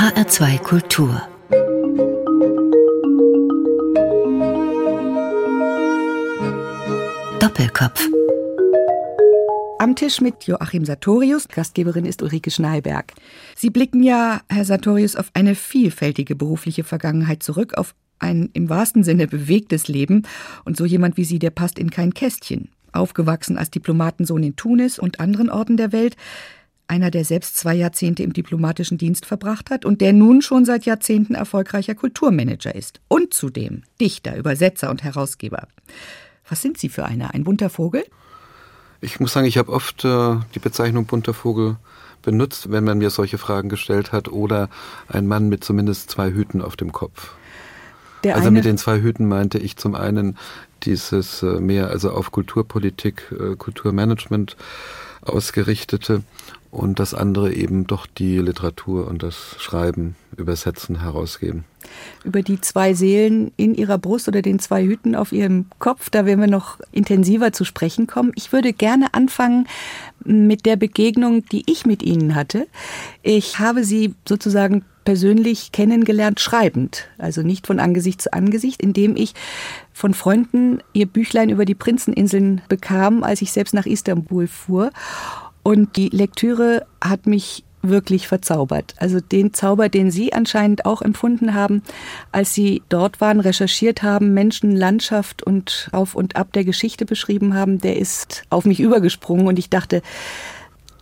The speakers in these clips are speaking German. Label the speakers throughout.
Speaker 1: HR2 Kultur Doppelkopf
Speaker 2: am Tisch mit Joachim Sartorius, Gastgeberin ist Ulrike Schneiberg. Sie blicken ja, Herr Sartorius, auf eine vielfältige berufliche Vergangenheit zurück, auf ein im wahrsten Sinne bewegtes Leben. Und so jemand wie Sie, der passt in kein Kästchen. Aufgewachsen als Diplomatensohn in Tunis und anderen Orten der Welt, einer, der selbst zwei Jahrzehnte im diplomatischen Dienst verbracht hat und der nun schon seit Jahrzehnten erfolgreicher Kulturmanager ist. Und zudem Dichter, Übersetzer und Herausgeber. Was sind Sie für einer? Ein bunter Vogel?
Speaker 3: Ich muss sagen, ich habe oft äh, die Bezeichnung bunter Vogel benutzt, wenn man mir solche Fragen gestellt hat, oder ein Mann mit zumindest zwei Hüten auf dem Kopf. Der also mit den zwei Hüten meinte ich zum einen dieses äh, mehr also auf Kulturpolitik, äh, Kulturmanagement ausgerichtete und das andere eben doch die Literatur und das Schreiben, Übersetzen, herausgeben.
Speaker 2: Über die zwei Seelen in ihrer Brust oder den zwei Hüten auf ihrem Kopf, da werden wir noch intensiver zu sprechen kommen. Ich würde gerne anfangen mit der Begegnung, die ich mit Ihnen hatte. Ich habe Sie sozusagen persönlich kennengelernt, schreibend, also nicht von Angesicht zu Angesicht, indem ich von Freunden ihr Büchlein über die Prinzeninseln bekam, als ich selbst nach Istanbul fuhr. Und die Lektüre hat mich wirklich verzaubert. Also den Zauber, den Sie anscheinend auch empfunden haben, als Sie dort waren, recherchiert haben, Menschen, Landschaft und auf und ab der Geschichte beschrieben haben, der ist auf mich übergesprungen und ich dachte,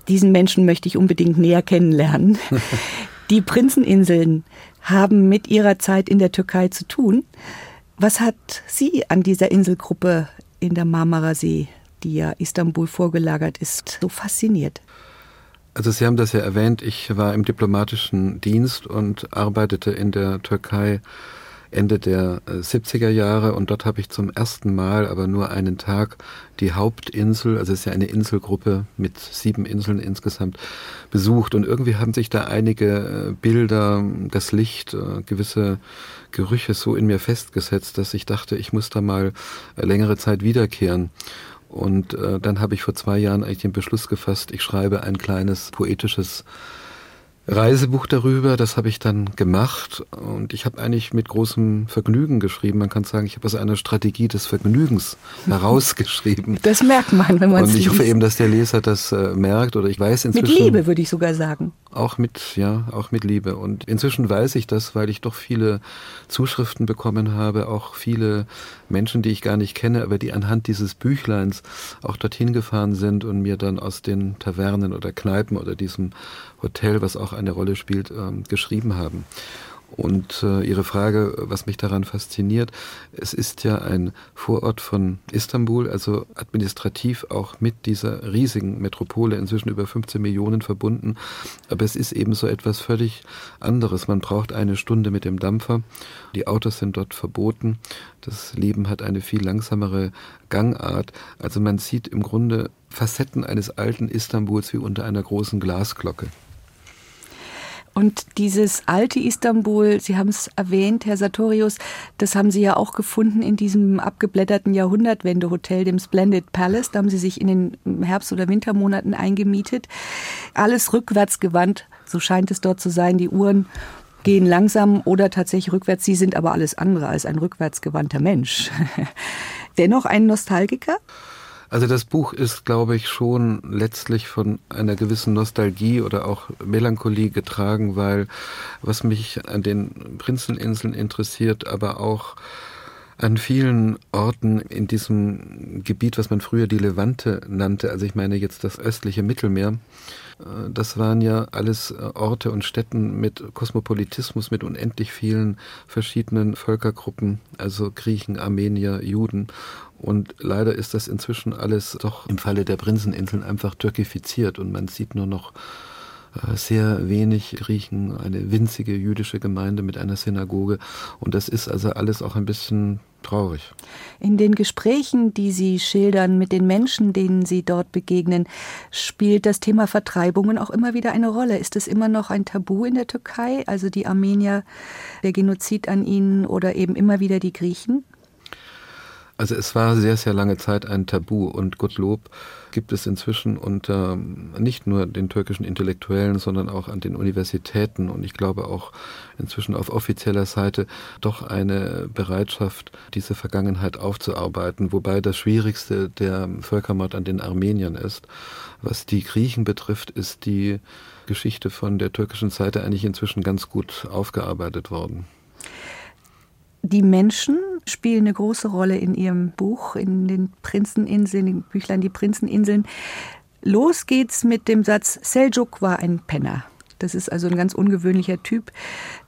Speaker 2: diesen Menschen möchte ich unbedingt näher kennenlernen. Die Prinzeninseln haben mit ihrer Zeit in der Türkei zu tun. Was hat Sie an dieser Inselgruppe in der Marmara-See die ja Istanbul vorgelagert ist, so fasziniert?
Speaker 3: Also Sie haben das ja erwähnt, ich war im diplomatischen Dienst und arbeitete in der Türkei Ende der 70er äh, Jahre und dort habe ich zum ersten Mal, aber nur einen Tag, die Hauptinsel, also es ist ja eine Inselgruppe mit sieben Inseln insgesamt, besucht und irgendwie haben sich da einige äh, Bilder, das Licht, äh, gewisse Gerüche so in mir festgesetzt, dass ich dachte, ich muss da mal längere Zeit wiederkehren. Und äh, dann habe ich vor zwei Jahren eigentlich den Beschluss gefasst, ich schreibe ein kleines poetisches Reisebuch darüber, das habe ich dann gemacht und ich habe eigentlich mit großem Vergnügen geschrieben. Man kann sagen, ich habe aus einer Strategie des Vergnügens herausgeschrieben.
Speaker 2: Das merkt man, wenn man es
Speaker 3: Und ich hoffe eben, dass der Leser das äh, merkt oder ich weiß inzwischen.
Speaker 2: Mit Liebe würde ich sogar sagen.
Speaker 3: Auch mit, ja, auch mit Liebe. Und inzwischen weiß ich das, weil ich doch viele Zuschriften bekommen habe, auch viele Menschen, die ich gar nicht kenne, aber die anhand dieses Büchleins auch dorthin gefahren sind und mir dann aus den Tavernen oder Kneipen oder diesem Hotel, was auch eine Rolle spielt, ähm, geschrieben haben. Und äh, Ihre Frage, was mich daran fasziniert, es ist ja ein Vorort von Istanbul, also administrativ auch mit dieser riesigen Metropole, inzwischen über 15 Millionen verbunden. Aber es ist eben so etwas völlig anderes. Man braucht eine Stunde mit dem Dampfer. Die Autos sind dort verboten. Das Leben hat eine viel langsamere Gangart. Also man sieht im Grunde Facetten eines alten Istanbuls wie unter einer großen Glasglocke.
Speaker 2: Und dieses alte Istanbul, Sie haben es erwähnt, Herr Sartorius, das haben Sie ja auch gefunden in diesem abgeblätterten Jahrhundertwende-Hotel, dem Splendid Palace. Da haben Sie sich in den Herbst- oder Wintermonaten eingemietet. Alles rückwärts gewandt, so scheint es dort zu sein. Die Uhren gehen langsam oder tatsächlich rückwärts. Sie sind aber alles andere als ein rückwärtsgewandter Mensch. Dennoch ein Nostalgiker?
Speaker 3: Also das Buch ist, glaube ich, schon letztlich von einer gewissen Nostalgie oder auch Melancholie getragen, weil was mich an den Prinzeninseln interessiert, aber auch an vielen Orten in diesem Gebiet, was man früher die Levante nannte, also ich meine jetzt das östliche Mittelmeer, das waren ja alles äh, Orte und Städten mit Kosmopolitismus, mit unendlich vielen verschiedenen Völkergruppen, also Griechen, Armenier, Juden. Und leider ist das inzwischen alles doch im Falle der Prinzeninseln einfach türkifiziert und man sieht nur noch äh, sehr wenig Griechen, eine winzige jüdische Gemeinde mit einer Synagoge. Und das ist also alles auch ein bisschen traurig.
Speaker 2: In den Gesprächen, die Sie schildern mit den Menschen, denen Sie dort begegnen, spielt das Thema Vertreibungen auch immer wieder eine Rolle. Ist es immer noch ein Tabu in der Türkei, also die Armenier, der Genozid an ihnen oder eben immer wieder die Griechen?
Speaker 3: Also es war sehr, sehr lange Zeit ein Tabu und Gottlob gibt es inzwischen unter nicht nur den türkischen Intellektuellen, sondern auch an den Universitäten und ich glaube auch inzwischen auf offizieller Seite doch eine Bereitschaft, diese Vergangenheit aufzuarbeiten, wobei das Schwierigste der Völkermord an den Armeniern ist. Was die Griechen betrifft, ist die Geschichte von der türkischen Seite eigentlich inzwischen ganz gut aufgearbeitet worden.
Speaker 2: Die Menschen spielen eine große Rolle in Ihrem Buch, in den Prinzeninseln, in den Büchlein Die Prinzeninseln. Los geht's mit dem Satz, Seljuk war ein Penner. Das ist also ein ganz ungewöhnlicher Typ,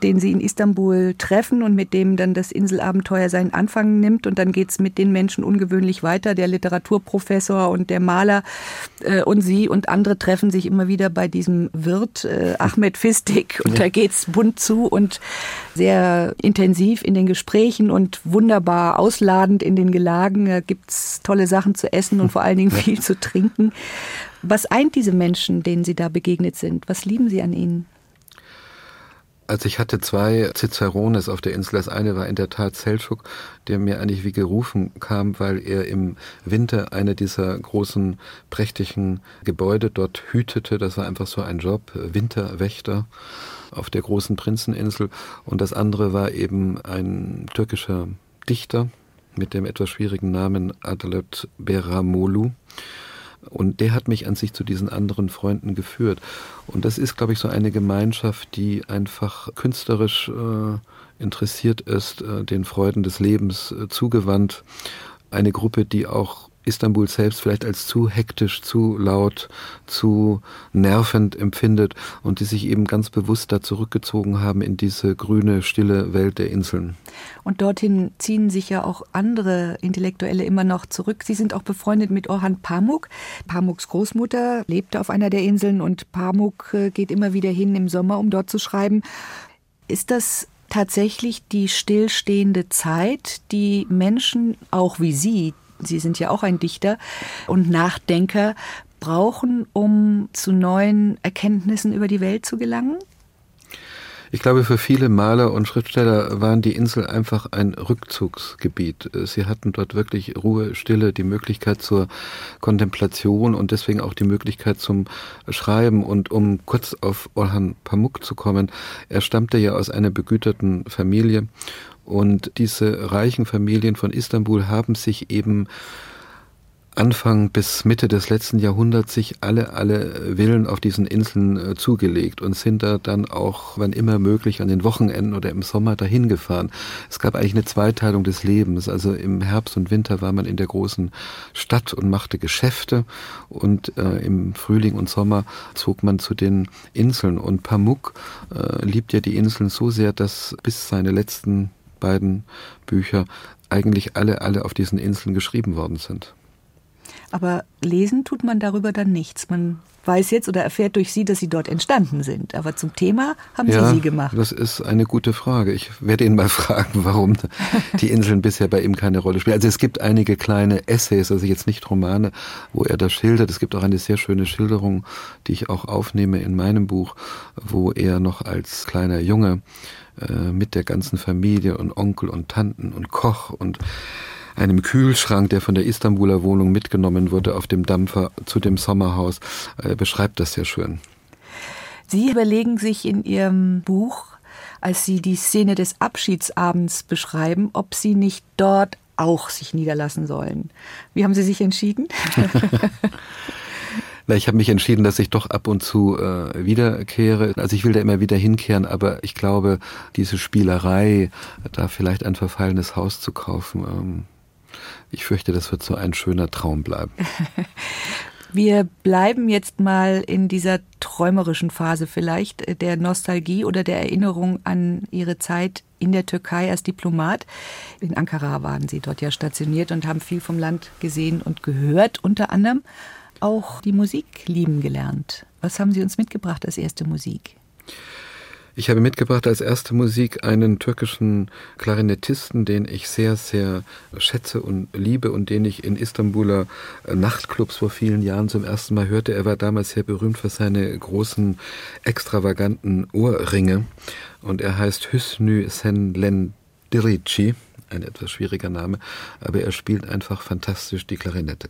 Speaker 2: den sie in Istanbul treffen und mit dem dann das Inselabenteuer seinen Anfang nimmt. Und dann geht's mit den Menschen ungewöhnlich weiter. Der Literaturprofessor und der Maler äh, und sie und andere treffen sich immer wieder bei diesem Wirt äh, Ahmed Fistik. Und ja. da geht's bunt zu und sehr intensiv in den Gesprächen und wunderbar ausladend in den Gelagen. Da gibt's tolle Sachen zu essen und vor allen Dingen viel zu trinken. Was eint diese Menschen, denen Sie da begegnet sind? Was lieben Sie an ihnen?
Speaker 3: Also ich hatte zwei Cicerones auf der Insel. Das eine war in der Tat Selçuk, der mir eigentlich wie gerufen kam, weil er im Winter eine dieser großen, prächtigen Gebäude dort hütete. Das war einfach so ein Job, Winterwächter auf der großen Prinzeninsel. Und das andere war eben ein türkischer Dichter mit dem etwas schwierigen Namen Adalet Beramolu. Und der hat mich an sich zu diesen anderen Freunden geführt. Und das ist, glaube ich, so eine Gemeinschaft, die einfach künstlerisch äh, interessiert ist, äh, den Freuden des Lebens äh, zugewandt. Eine Gruppe, die auch Istanbul selbst vielleicht als zu hektisch, zu laut, zu nervend empfindet und die sich eben ganz bewusst da zurückgezogen haben in diese grüne, stille Welt der Inseln.
Speaker 2: Und dorthin ziehen sich ja auch andere Intellektuelle immer noch zurück. Sie sind auch befreundet mit Orhan Pamuk. Pamuks Großmutter lebte auf einer der Inseln und Pamuk äh, geht immer wieder hin im Sommer, um dort zu schreiben. Ist das tatsächlich die stillstehende Zeit, die Menschen, auch wie Sie, Sie sind ja auch ein Dichter und Nachdenker, brauchen, um zu neuen Erkenntnissen über die Welt zu gelangen?
Speaker 3: Ich glaube, für viele Maler und Schriftsteller waren die Insel einfach ein Rückzugsgebiet. Sie hatten dort wirklich Ruhe, Stille, die Möglichkeit zur Kontemplation und deswegen auch die Möglichkeit zum Schreiben. Und um kurz auf Orhan Pamuk zu kommen, er stammte ja aus einer begüterten Familie und diese reichen Familien von Istanbul haben sich eben Anfang bis Mitte des letzten Jahrhunderts sich alle, alle Villen auf diesen Inseln äh, zugelegt und sind da dann auch, wann immer möglich, an den Wochenenden oder im Sommer dahin gefahren. Es gab eigentlich eine Zweiteilung des Lebens. Also im Herbst und Winter war man in der großen Stadt und machte Geschäfte und äh, im Frühling und Sommer zog man zu den Inseln. Und Pamuk äh, liebt ja die Inseln so sehr, dass bis seine letzten beiden Bücher eigentlich alle, alle auf diesen Inseln geschrieben worden sind.
Speaker 2: Aber lesen tut man darüber dann nichts. Man weiß jetzt oder erfährt durch Sie, dass Sie dort entstanden sind. Aber zum Thema haben ja, Sie sie gemacht.
Speaker 3: Das ist eine gute Frage. Ich werde ihn mal fragen, warum die Inseln bisher bei ihm keine Rolle spielen. Also es gibt einige kleine Essays, also jetzt nicht Romane, wo er das schildert. Es gibt auch eine sehr schöne Schilderung, die ich auch aufnehme in meinem Buch, wo er noch als kleiner Junge äh, mit der ganzen Familie und Onkel und Tanten und Koch und einem Kühlschrank, der von der Istanbuler Wohnung mitgenommen wurde, auf dem Dampfer zu dem Sommerhaus, äh, beschreibt das sehr schön.
Speaker 2: Sie überlegen sich in Ihrem Buch, als Sie die Szene des Abschiedsabends beschreiben, ob Sie nicht dort auch sich niederlassen sollen. Wie haben Sie sich entschieden?
Speaker 3: Na, ich habe mich entschieden, dass ich doch ab und zu äh, wiederkehre. Also ich will da immer wieder hinkehren, aber ich glaube, diese Spielerei, da vielleicht ein verfallenes Haus zu kaufen, ähm, ich fürchte, das wird so ein schöner Traum bleiben.
Speaker 2: Wir bleiben jetzt mal in dieser träumerischen Phase vielleicht der Nostalgie oder der Erinnerung an Ihre Zeit in der Türkei als Diplomat. In Ankara waren Sie dort ja stationiert und haben viel vom Land gesehen und gehört, unter anderem auch die Musik lieben gelernt. Was haben Sie uns mitgebracht als erste Musik?
Speaker 3: Ich habe mitgebracht als erste Musik einen türkischen Klarinettisten, den ich sehr, sehr schätze und liebe und den ich in Istanbuler Nachtclubs vor vielen Jahren zum ersten Mal hörte. Er war damals sehr berühmt für seine großen, extravaganten Ohrringe und er heißt Hüsnü Senlendirici ein etwas schwieriger Name, aber er spielt einfach fantastisch die Klarinette.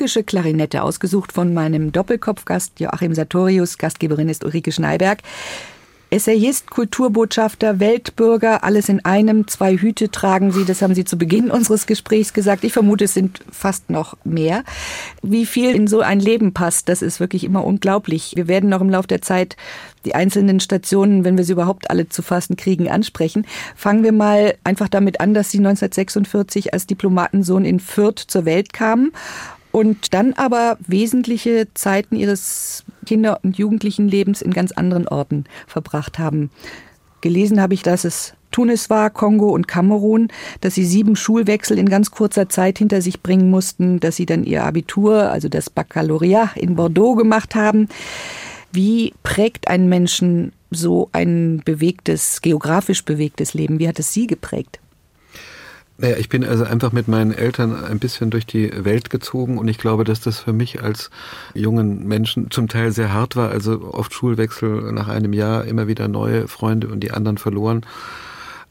Speaker 2: Türkische Klarinette, ausgesucht von meinem Doppelkopfgast Joachim Sartorius. Gastgeberin ist Ulrike Schneiberg. Essayist, Kulturbotschafter, Weltbürger, alles in einem, zwei Hüte tragen Sie, das haben Sie zu Beginn unseres Gesprächs gesagt. Ich vermute, es sind fast noch mehr. Wie viel in so ein Leben passt, das ist wirklich immer unglaublich. Wir werden noch im Laufe der Zeit die einzelnen Stationen, wenn wir sie überhaupt alle zu fassen kriegen, ansprechen. Fangen wir mal einfach damit an, dass Sie 1946 als Diplomatensohn in Fürth zur Welt kamen und dann aber wesentliche Zeiten ihres Kinder- und Jugendlichenlebens in ganz anderen Orten verbracht haben. Gelesen habe ich, dass es Tunis war, Kongo und Kamerun, dass sie sieben Schulwechsel in ganz kurzer Zeit hinter sich bringen mussten, dass sie dann ihr Abitur, also das Baccalaureat in Bordeaux gemacht haben. Wie prägt einen Menschen so ein bewegtes, geografisch bewegtes Leben? Wie hat es Sie geprägt?
Speaker 3: Naja, ich bin also einfach mit meinen Eltern ein bisschen durch die Welt gezogen und ich glaube, dass das für mich als jungen Menschen zum Teil sehr hart war. Also oft Schulwechsel nach einem Jahr, immer wieder neue Freunde und die anderen verloren.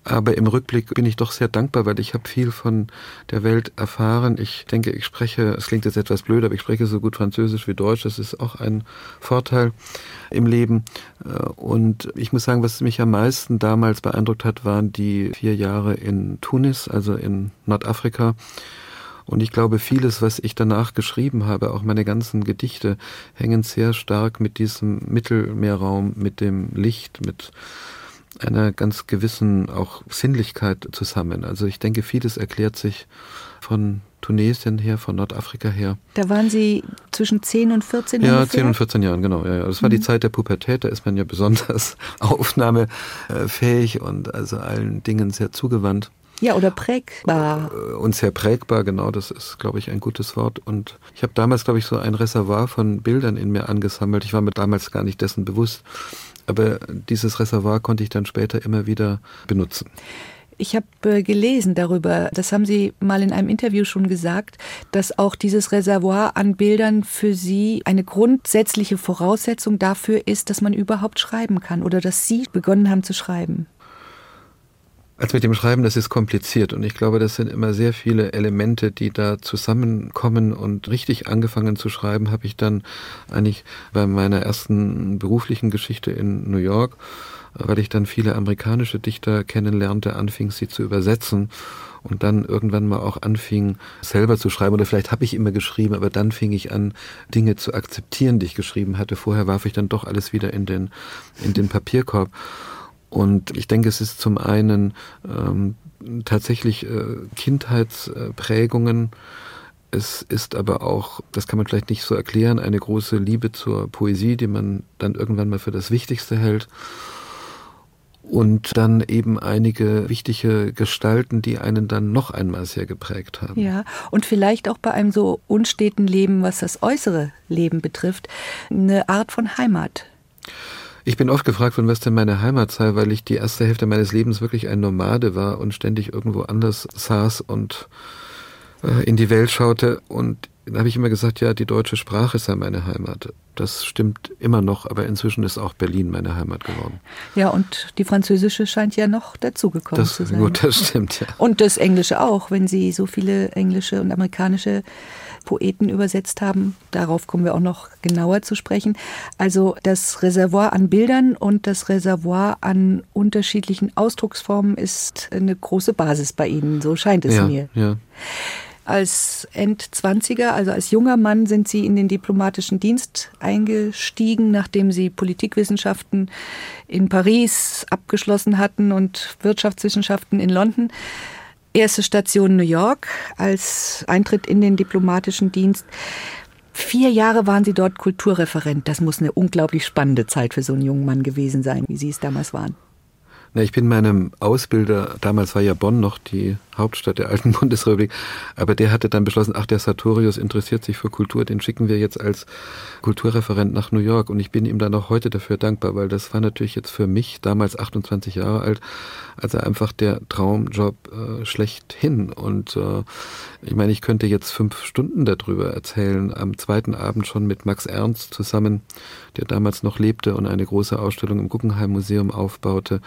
Speaker 3: Aber im Rückblick bin ich doch sehr dankbar, weil ich habe viel von der Welt erfahren. Ich denke, ich spreche, es klingt jetzt etwas blöd, aber ich spreche so gut Französisch wie Deutsch. Das ist auch ein Vorteil im Leben. Und ich muss sagen, was mich am meisten damals beeindruckt hat, waren die vier Jahre in Tunis, also in Nordafrika. Und ich glaube, vieles, was ich danach geschrieben habe, auch meine ganzen Gedichte, hängen sehr stark mit diesem Mittelmeerraum, mit dem Licht, mit einer ganz gewissen auch Sinnlichkeit zusammen. Also ich denke, vieles erklärt sich von Tunesien her, von Nordafrika her.
Speaker 2: Da waren Sie zwischen 10 und 14
Speaker 3: Ja,
Speaker 2: ungefähr?
Speaker 3: 10 und 14 Jahren, genau. Ja, ja. Das war mhm. die Zeit der Pubertät, da ist man ja besonders aufnahmefähig und also allen Dingen sehr zugewandt.
Speaker 2: Ja, oder prägbar.
Speaker 3: Äh, und sehr prägbar, genau, das ist, glaube ich, ein gutes Wort. Und ich habe damals, glaube ich, so ein Reservoir von Bildern in mir angesammelt. Ich war mir damals gar nicht dessen bewusst. Aber dieses Reservoir konnte ich dann später immer wieder benutzen.
Speaker 2: Ich habe äh, gelesen darüber, das haben Sie mal in einem Interview schon gesagt, dass auch dieses Reservoir an Bildern für Sie eine grundsätzliche Voraussetzung dafür ist, dass man überhaupt schreiben kann oder dass Sie begonnen haben zu schreiben.
Speaker 3: Als mit dem Schreiben, das ist kompliziert und ich glaube, das sind immer sehr viele Elemente, die da zusammenkommen und richtig angefangen zu schreiben habe ich dann eigentlich bei meiner ersten beruflichen Geschichte in New York, weil ich dann viele amerikanische Dichter kennenlernte, anfing sie zu übersetzen und dann irgendwann mal auch anfing selber zu schreiben oder vielleicht habe ich immer geschrieben, aber dann fing ich an Dinge zu akzeptieren, die ich geschrieben hatte. Vorher warf ich dann doch alles wieder in den in den Papierkorb. Und ich denke, es ist zum einen ähm, tatsächlich äh, Kindheitsprägungen. Es ist aber auch, das kann man vielleicht nicht so erklären, eine große Liebe zur Poesie, die man dann irgendwann mal für das Wichtigste hält. Und dann eben einige wichtige Gestalten, die einen dann noch einmal sehr geprägt haben.
Speaker 2: Ja, und vielleicht auch bei einem so unsteten Leben, was das äußere Leben betrifft, eine Art von Heimat.
Speaker 3: Ich bin oft gefragt worden, was denn meine Heimat sei, weil ich die erste Hälfte meines Lebens wirklich ein Nomade war und ständig irgendwo anders saß und äh, in die Welt schaute. Und da habe ich immer gesagt, ja, die deutsche Sprache sei meine Heimat. Das stimmt immer noch, aber inzwischen ist auch Berlin meine Heimat geworden.
Speaker 2: Ja, und die französische scheint ja noch dazugekommen zu sein.
Speaker 3: Gut, das stimmt, ja.
Speaker 2: Und das Englische auch, wenn Sie so viele englische und amerikanische Poeten übersetzt haben. Darauf kommen wir auch noch genauer zu sprechen. Also das Reservoir an Bildern und das Reservoir an unterschiedlichen Ausdrucksformen ist eine große Basis bei Ihnen, so scheint es
Speaker 3: ja,
Speaker 2: mir.
Speaker 3: Ja.
Speaker 2: Als Endzwanziger, also als junger Mann, sind Sie in den diplomatischen Dienst eingestiegen, nachdem Sie Politikwissenschaften in Paris abgeschlossen hatten und Wirtschaftswissenschaften in London. Erste Station New York als Eintritt in den diplomatischen Dienst. Vier Jahre waren Sie dort Kulturreferent. Das muss eine unglaublich spannende Zeit für so einen jungen Mann gewesen sein, wie Sie es damals waren.
Speaker 3: Na, ich bin meinem Ausbilder, damals war ja Bonn noch die Hauptstadt der alten Bundesrepublik, aber der hatte dann beschlossen, ach, der Sartorius interessiert sich für Kultur, den schicken wir jetzt als Kulturreferent nach New York und ich bin ihm dann auch heute dafür dankbar, weil das war natürlich jetzt für mich, damals 28 Jahre alt, also einfach der Traumjob äh, schlechthin und äh, ich meine, ich könnte jetzt fünf Stunden darüber erzählen, am zweiten Abend schon mit Max Ernst zusammen, der damals noch lebte und eine große Ausstellung im Guggenheim Museum aufbaute.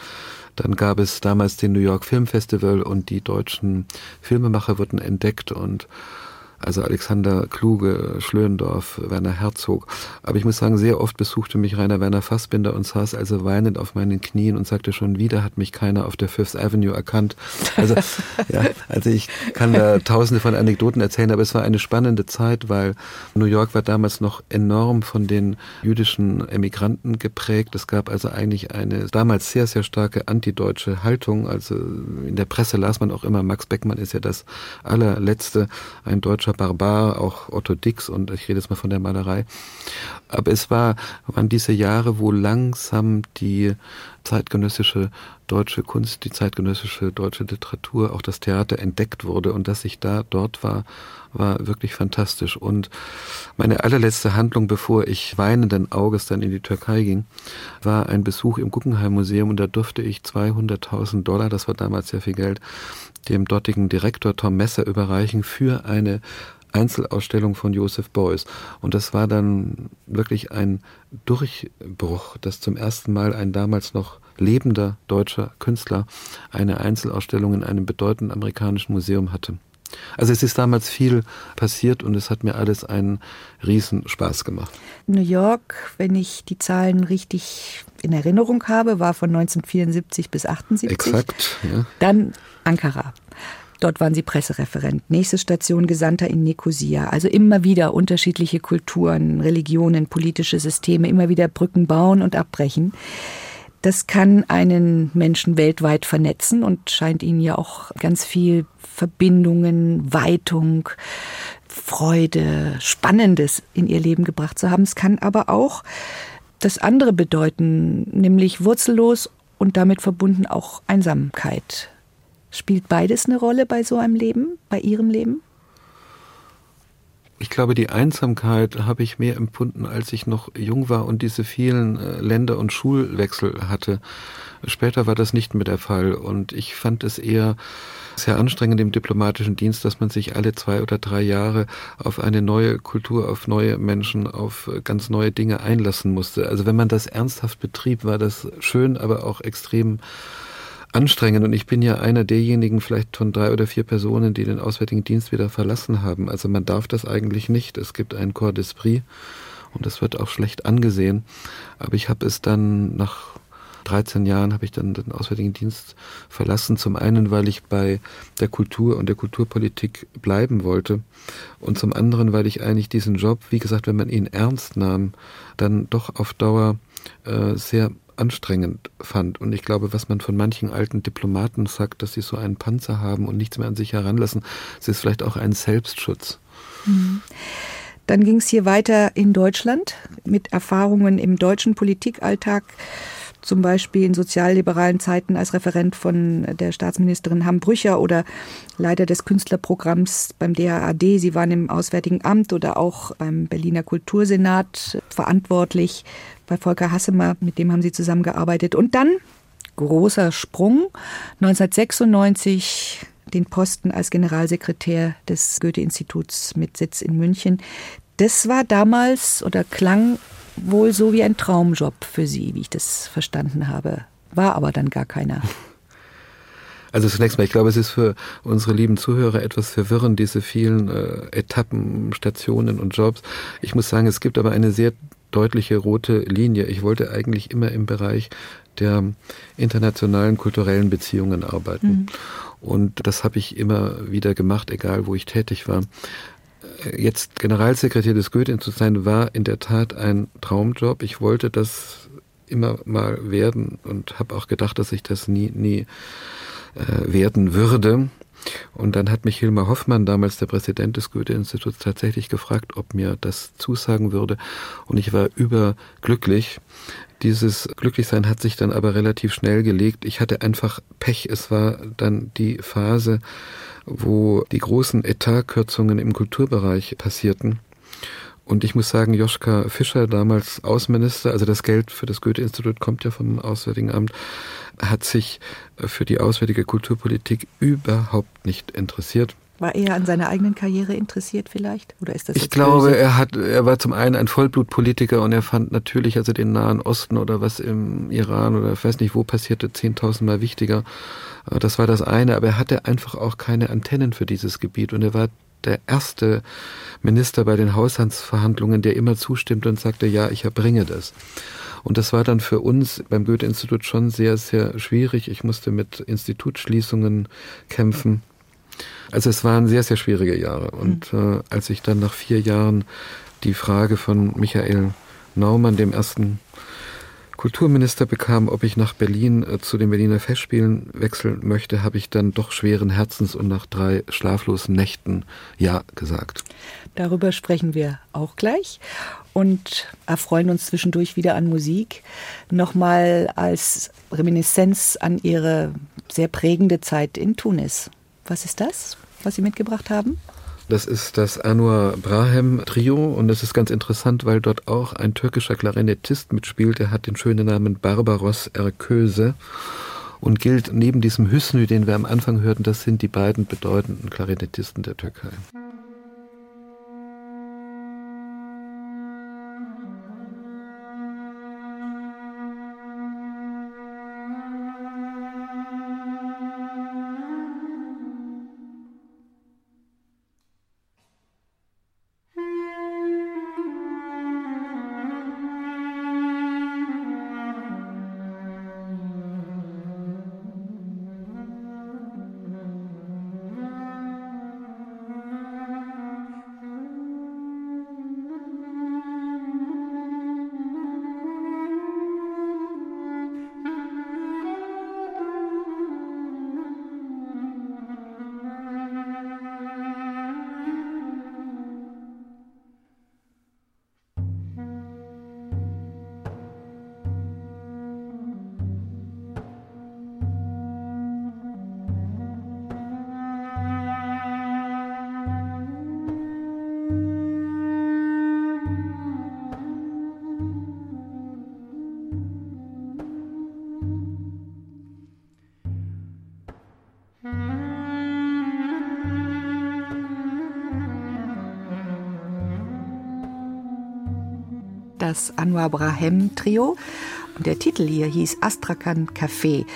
Speaker 3: Dann gab es damals den New York Film Festival und die deutschen Filmemacher wurden entdeckt und also Alexander Kluge, Schlöndorf, Werner Herzog. Aber ich muss sagen, sehr oft besuchte mich Rainer Werner Fassbinder und saß also weinend auf meinen Knien und sagte schon wieder hat mich keiner auf der Fifth Avenue erkannt. Also, ja, also ich kann da tausende von Anekdoten erzählen, aber es war eine spannende Zeit, weil New York war damals noch enorm von den jüdischen Emigranten geprägt. Es gab also eigentlich eine damals sehr, sehr starke antideutsche Haltung. Also in der Presse las man auch immer, Max Beckmann ist ja das allerletzte, ein deutscher deutscher Barbar, auch Otto Dix und ich rede jetzt mal von der Malerei. Aber es war, waren diese Jahre, wo langsam die zeitgenössische deutsche Kunst, die zeitgenössische deutsche Literatur, auch das Theater entdeckt wurde und dass ich da dort war, war wirklich fantastisch. Und meine allerletzte Handlung, bevor ich weinenden Auges dann in die Türkei ging, war ein Besuch im Guggenheim Museum und da durfte ich 200.000 Dollar, das war damals sehr viel Geld, dem dortigen Direktor Tom Messer überreichen für eine Einzelausstellung von Joseph Beuys. Und das war dann wirklich ein Durchbruch, dass zum ersten Mal ein damals noch lebender deutscher Künstler eine Einzelausstellung in einem bedeutenden amerikanischen Museum hatte. Also es ist damals viel passiert und es hat mir alles einen Riesenspaß gemacht.
Speaker 2: New York, wenn ich die Zahlen richtig in Erinnerung habe, war von 1974 bis 78.
Speaker 3: Exakt. Ja.
Speaker 2: Dann Ankara. Dort waren sie Pressereferent. Nächste Station Gesandter in Nikosia. Also immer wieder unterschiedliche Kulturen, Religionen, politische Systeme, immer wieder Brücken bauen und abbrechen. Das kann einen Menschen weltweit vernetzen und scheint ihnen ja auch ganz viel Verbindungen, Weitung, Freude, Spannendes in ihr Leben gebracht zu haben. Es kann aber auch das andere bedeuten, nämlich wurzellos und damit verbunden auch Einsamkeit. Spielt beides eine Rolle bei so einem Leben, bei Ihrem Leben?
Speaker 3: Ich glaube, die Einsamkeit habe ich mehr empfunden, als ich noch jung war und diese vielen äh, Länder- und Schulwechsel hatte. Später war das nicht mehr der Fall und ich fand es eher sehr anstrengend im diplomatischen Dienst, dass man sich alle zwei oder drei Jahre auf eine neue Kultur, auf neue Menschen, auf ganz neue Dinge einlassen musste. Also wenn man das ernsthaft betrieb, war das schön, aber auch extrem anstrengend. Und ich bin ja einer derjenigen, vielleicht von drei oder vier Personen, die den Auswärtigen Dienst wieder verlassen haben. Also man darf das eigentlich nicht. Es gibt ein Corps d'Esprit und das wird auch schlecht angesehen. Aber ich habe es dann nach 13 Jahren habe ich dann den Auswärtigen Dienst verlassen. Zum einen, weil ich bei der Kultur und der Kulturpolitik bleiben wollte. Und zum anderen, weil ich eigentlich diesen Job, wie gesagt, wenn man ihn ernst nahm, dann doch auf Dauer äh, sehr anstrengend fand. Und ich glaube, was man von manchen alten Diplomaten sagt, dass sie so einen Panzer haben und nichts mehr an sich heranlassen, es ist vielleicht auch ein Selbstschutz.
Speaker 2: Mhm. Dann ging es hier weiter in Deutschland mit Erfahrungen im deutschen Politikalltag, zum Beispiel in sozialliberalen Zeiten als Referent von der Staatsministerin Hambrücher oder Leiter des Künstlerprogramms beim DAAD. Sie waren im Auswärtigen Amt oder auch beim Berliner Kultursenat verantwortlich bei Volker Hassemer, mit dem haben Sie zusammengearbeitet. Und dann, großer Sprung, 1996 den Posten als Generalsekretär des Goethe-Instituts mit Sitz in München. Das war damals oder klang wohl so wie ein Traumjob für Sie, wie ich das verstanden habe. War aber dann gar keiner.
Speaker 3: Also zunächst mal, ich glaube, es ist für unsere lieben Zuhörer etwas verwirrend, diese vielen äh, Etappen, Stationen und Jobs. Ich muss sagen, es gibt aber eine sehr deutliche rote Linie. Ich wollte eigentlich immer im Bereich der internationalen kulturellen Beziehungen arbeiten. Mhm. Und das habe ich immer wieder gemacht, egal wo ich tätig war. Jetzt Generalsekretär des Goethe-Instituts sein, war in der Tat ein Traumjob. Ich wollte das immer mal werden und habe auch gedacht, dass ich das nie, nie äh, werden würde. Und dann hat mich Hilmar Hoffmann, damals der Präsident des Goethe-Instituts, tatsächlich gefragt, ob mir das zusagen würde. Und ich war überglücklich. Dieses Glücklichsein hat sich dann aber relativ schnell gelegt. Ich hatte einfach Pech. Es war dann die Phase, wo die großen Etatkürzungen im Kulturbereich passierten. Und ich muss sagen, Joschka Fischer, damals Außenminister, also das Geld für das Goethe-Institut kommt ja vom Auswärtigen Amt, hat sich für die auswärtige Kulturpolitik überhaupt nicht interessiert.
Speaker 2: War er an seiner eigenen Karriere interessiert vielleicht? Oder ist das
Speaker 3: ich glaube, böse? er hat, er war zum einen ein Vollblutpolitiker und er fand natürlich also den Nahen Osten oder was im Iran oder ich weiß nicht wo passierte, zehntausendmal wichtiger. Das war das eine, aber er hatte einfach auch keine Antennen für dieses Gebiet und er war der erste Minister bei den Haushaltsverhandlungen, der immer zustimmte und sagte, ja, ich erbringe das. Und das war dann für uns beim Goethe-Institut schon sehr, sehr schwierig. Ich musste mit Institutsschließungen kämpfen. Also es waren sehr, sehr schwierige Jahre. Und mhm. äh, als ich dann nach vier Jahren die Frage von Michael Naumann, dem ersten Kulturminister bekam, ob ich nach Berlin äh, zu den Berliner Festspielen wechseln möchte, habe ich dann doch schweren Herzens und nach drei schlaflosen Nächten Ja gesagt.
Speaker 2: Darüber sprechen wir auch gleich und erfreuen uns zwischendurch wieder an Musik. Nochmal als Reminiszenz an Ihre sehr prägende Zeit in Tunis. Was ist das, was Sie mitgebracht haben?
Speaker 3: Das ist das Anwar Brahem Trio und es ist ganz interessant, weil dort auch ein türkischer Klarinettist mitspielt. Er hat den schönen Namen Barbaros Erköse und gilt neben diesem Hüsnü, den wir am Anfang hörten, das sind die beiden bedeutenden Klarinettisten der Türkei.
Speaker 2: Das Anwar Brahem Trio. Und der Titel hier hieß Astrakhan Café.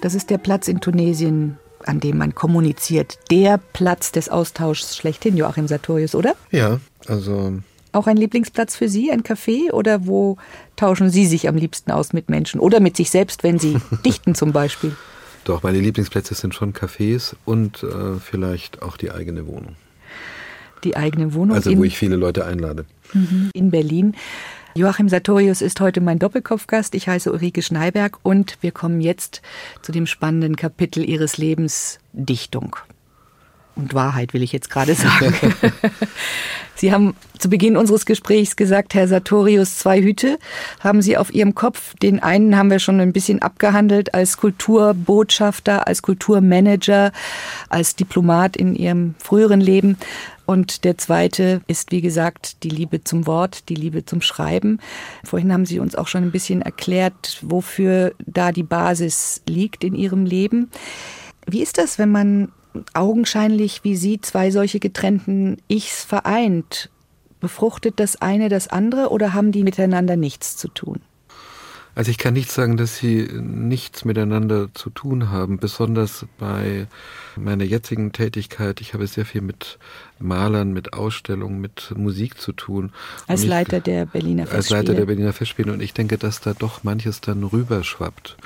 Speaker 2: Das ist der Platz in Tunesien, an dem man kommuniziert. Der Platz des Austauschs schlechthin, Joachim Sartorius, oder?
Speaker 3: Ja, also.
Speaker 2: Auch ein Lieblingsplatz für Sie, ein Café? Oder wo tauschen Sie sich am liebsten aus mit Menschen? Oder mit sich selbst, wenn Sie dichten zum Beispiel?
Speaker 3: Doch, meine Lieblingsplätze sind schon Cafés und äh, vielleicht auch die eigene Wohnung.
Speaker 2: Die eigene Wohnung?
Speaker 3: Also, wo ich viele Leute einlade.
Speaker 2: Mhm, in Berlin. Joachim Sartorius ist heute mein Doppelkopfgast. Ich heiße Ulrike Schneiberg und wir kommen jetzt zu dem spannenden Kapitel Ihres Lebens, Dichtung. Und Wahrheit will ich jetzt gerade sagen. Sie haben zu Beginn unseres Gesprächs gesagt, Herr Sartorius, zwei Hüte haben Sie auf Ihrem Kopf. Den einen haben wir schon ein bisschen abgehandelt als Kulturbotschafter, als Kulturmanager, als Diplomat in Ihrem früheren Leben. Und der zweite ist, wie gesagt, die Liebe zum Wort, die Liebe zum Schreiben. Vorhin haben Sie uns auch schon ein bisschen erklärt, wofür da die Basis liegt in Ihrem Leben. Wie ist das, wenn man augenscheinlich wie Sie zwei solche getrennten Ichs vereint? Befruchtet das eine das andere oder haben die miteinander nichts zu tun?
Speaker 3: Also ich kann nicht sagen, dass sie nichts miteinander zu tun haben, besonders bei meiner jetzigen Tätigkeit. Ich habe sehr viel mit Malern, mit Ausstellungen, mit Musik zu tun.
Speaker 2: Als ich, Leiter der Berliner Festspiele.
Speaker 3: Als Leiter der Berliner Festspiele und ich denke, dass da doch manches dann rüberschwappt.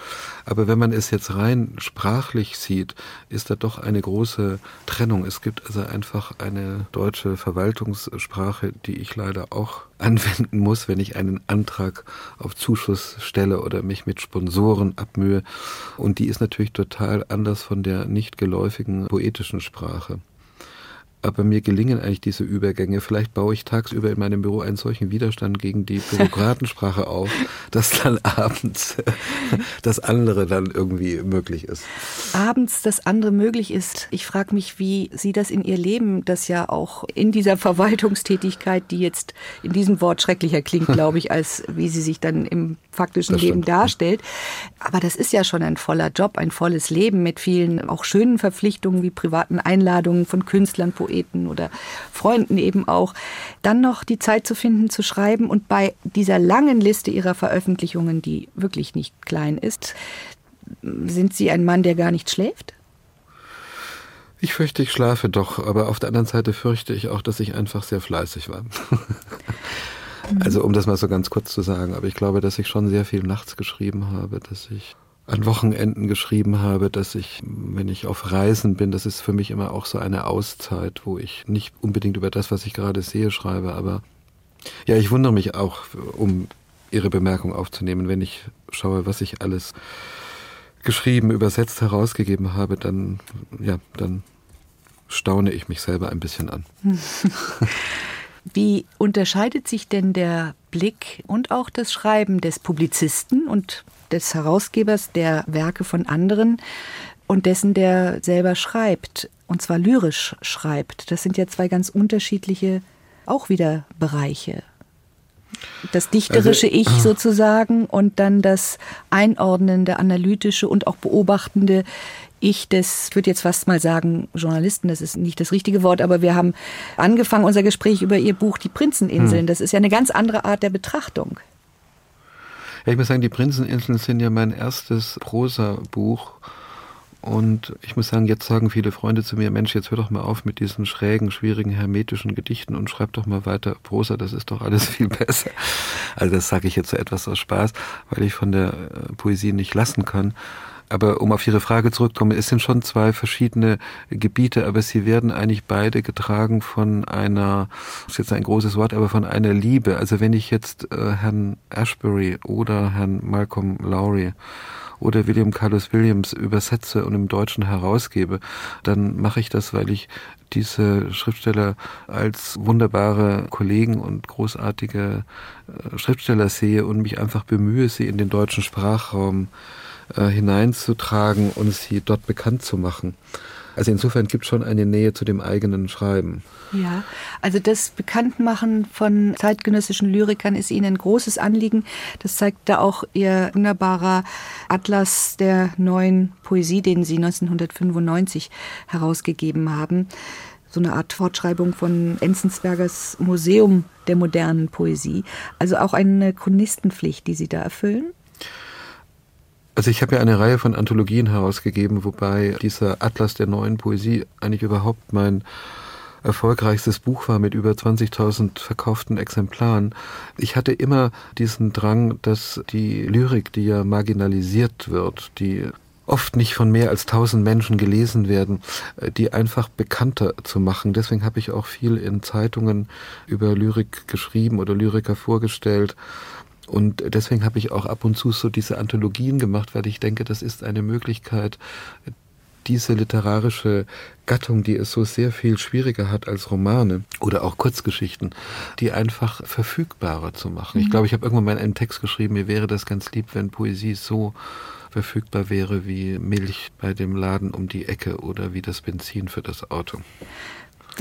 Speaker 3: Aber wenn man es jetzt rein sprachlich sieht, ist da doch eine große Trennung. Es gibt also einfach eine deutsche Verwaltungssprache, die ich leider auch anwenden muss, wenn ich einen Antrag auf Zuschuss stelle oder mich mit Sponsoren abmühe. Und die ist natürlich total anders von der nicht geläufigen poetischen Sprache. Aber mir gelingen eigentlich diese Übergänge. Vielleicht baue ich tagsüber in meinem Büro einen solchen Widerstand gegen die Bürokratensprache auf, dass dann abends das andere dann irgendwie möglich ist.
Speaker 2: Abends das andere möglich ist. Ich frage mich, wie Sie das in Ihr Leben, das ja auch in dieser Verwaltungstätigkeit, die jetzt in diesem Wort schrecklicher klingt, glaube ich, als wie sie sich dann im faktischen Leben darstellt. Aber das ist ja schon ein voller Job, ein volles Leben mit vielen auch schönen Verpflichtungen wie privaten Einladungen von Künstlern, Poeten Poeten oder Freunden eben auch, dann noch die Zeit zu finden, zu schreiben und bei dieser langen Liste ihrer Veröffentlichungen, die wirklich nicht klein ist, sind Sie ein Mann, der gar nicht schläft?
Speaker 3: Ich fürchte, ich schlafe doch, aber auf der anderen Seite fürchte ich auch, dass ich einfach sehr fleißig war. also um das mal so ganz kurz zu sagen, aber ich glaube, dass ich schon sehr viel nachts geschrieben habe, dass ich an Wochenenden geschrieben habe, dass ich, wenn ich auf Reisen bin, das ist für mich immer auch so eine Auszeit, wo ich nicht unbedingt über das, was ich gerade sehe, schreibe, aber ja, ich wundere mich auch, um Ihre Bemerkung aufzunehmen, wenn ich schaue, was ich alles geschrieben, übersetzt, herausgegeben habe, dann, ja, dann staune ich mich selber ein bisschen an.
Speaker 2: Wie unterscheidet sich denn der Blick und auch das Schreiben des Publizisten und des Herausgebers der Werke von anderen und dessen, der selber schreibt, und zwar lyrisch schreibt. Das sind ja zwei ganz unterschiedliche, auch wieder Bereiche. Das dichterische also, Ich sozusagen und dann das einordnende, analytische und auch beobachtende ich das, würde jetzt fast mal sagen, Journalisten, das ist nicht das richtige Wort, aber wir haben angefangen unser Gespräch über Ihr Buch Die Prinzeninseln. Hm. Das ist ja eine ganz andere Art der Betrachtung.
Speaker 3: Ja, ich muss sagen, die Prinzeninseln sind ja mein erstes Prosa-Buch. Und ich muss sagen, jetzt sagen viele Freunde zu mir, Mensch, jetzt hör doch mal auf mit diesen schrägen, schwierigen, hermetischen Gedichten und schreib doch mal weiter Prosa, das ist doch alles viel besser. Also das sage ich jetzt so etwas aus Spaß, weil ich von der äh, Poesie nicht lassen kann. Aber um auf Ihre Frage zurückzukommen, es sind schon zwei verschiedene Gebiete, aber sie werden eigentlich beide getragen von einer, das ist jetzt ein großes Wort, aber von einer Liebe. Also wenn ich jetzt äh, Herrn Ashbury oder Herrn Malcolm Lowry oder William Carlos Williams übersetze und im Deutschen herausgebe, dann mache ich das, weil ich diese Schriftsteller als wunderbare Kollegen und großartige äh, Schriftsteller sehe und mich einfach bemühe, sie in den deutschen Sprachraum äh, hineinzutragen und sie dort bekannt zu machen. Also insofern gibt es schon eine Nähe zu dem eigenen Schreiben.
Speaker 2: Ja, also das Bekanntmachen von zeitgenössischen Lyrikern ist Ihnen ein großes Anliegen. Das zeigt da auch Ihr wunderbarer Atlas der neuen Poesie, den Sie 1995 herausgegeben haben. so eine Art Fortschreibung von Enzensbergers Museum der modernen Poesie. Also auch eine Chronistenpflicht, die Sie da erfüllen?
Speaker 3: Also ich habe ja eine Reihe von Anthologien herausgegeben, wobei dieser Atlas der neuen Poesie eigentlich überhaupt mein erfolgreichstes Buch war mit über 20.000 verkauften Exemplaren. Ich hatte immer diesen Drang, dass die Lyrik, die ja marginalisiert wird, die oft nicht von mehr als tausend Menschen gelesen werden, die einfach bekannter zu machen. Deswegen habe ich auch viel in Zeitungen über Lyrik geschrieben oder Lyriker vorgestellt. Und deswegen habe ich auch ab und zu so diese Anthologien gemacht, weil ich denke, das ist eine Möglichkeit, diese literarische Gattung, die es so sehr viel schwieriger hat als Romane oder auch Kurzgeschichten, die einfach verfügbarer zu machen. Mhm. Ich glaube, ich habe irgendwann mal einen Text geschrieben, mir wäre das ganz lieb, wenn Poesie so verfügbar wäre wie Milch bei dem Laden um die Ecke oder wie das Benzin für das Auto.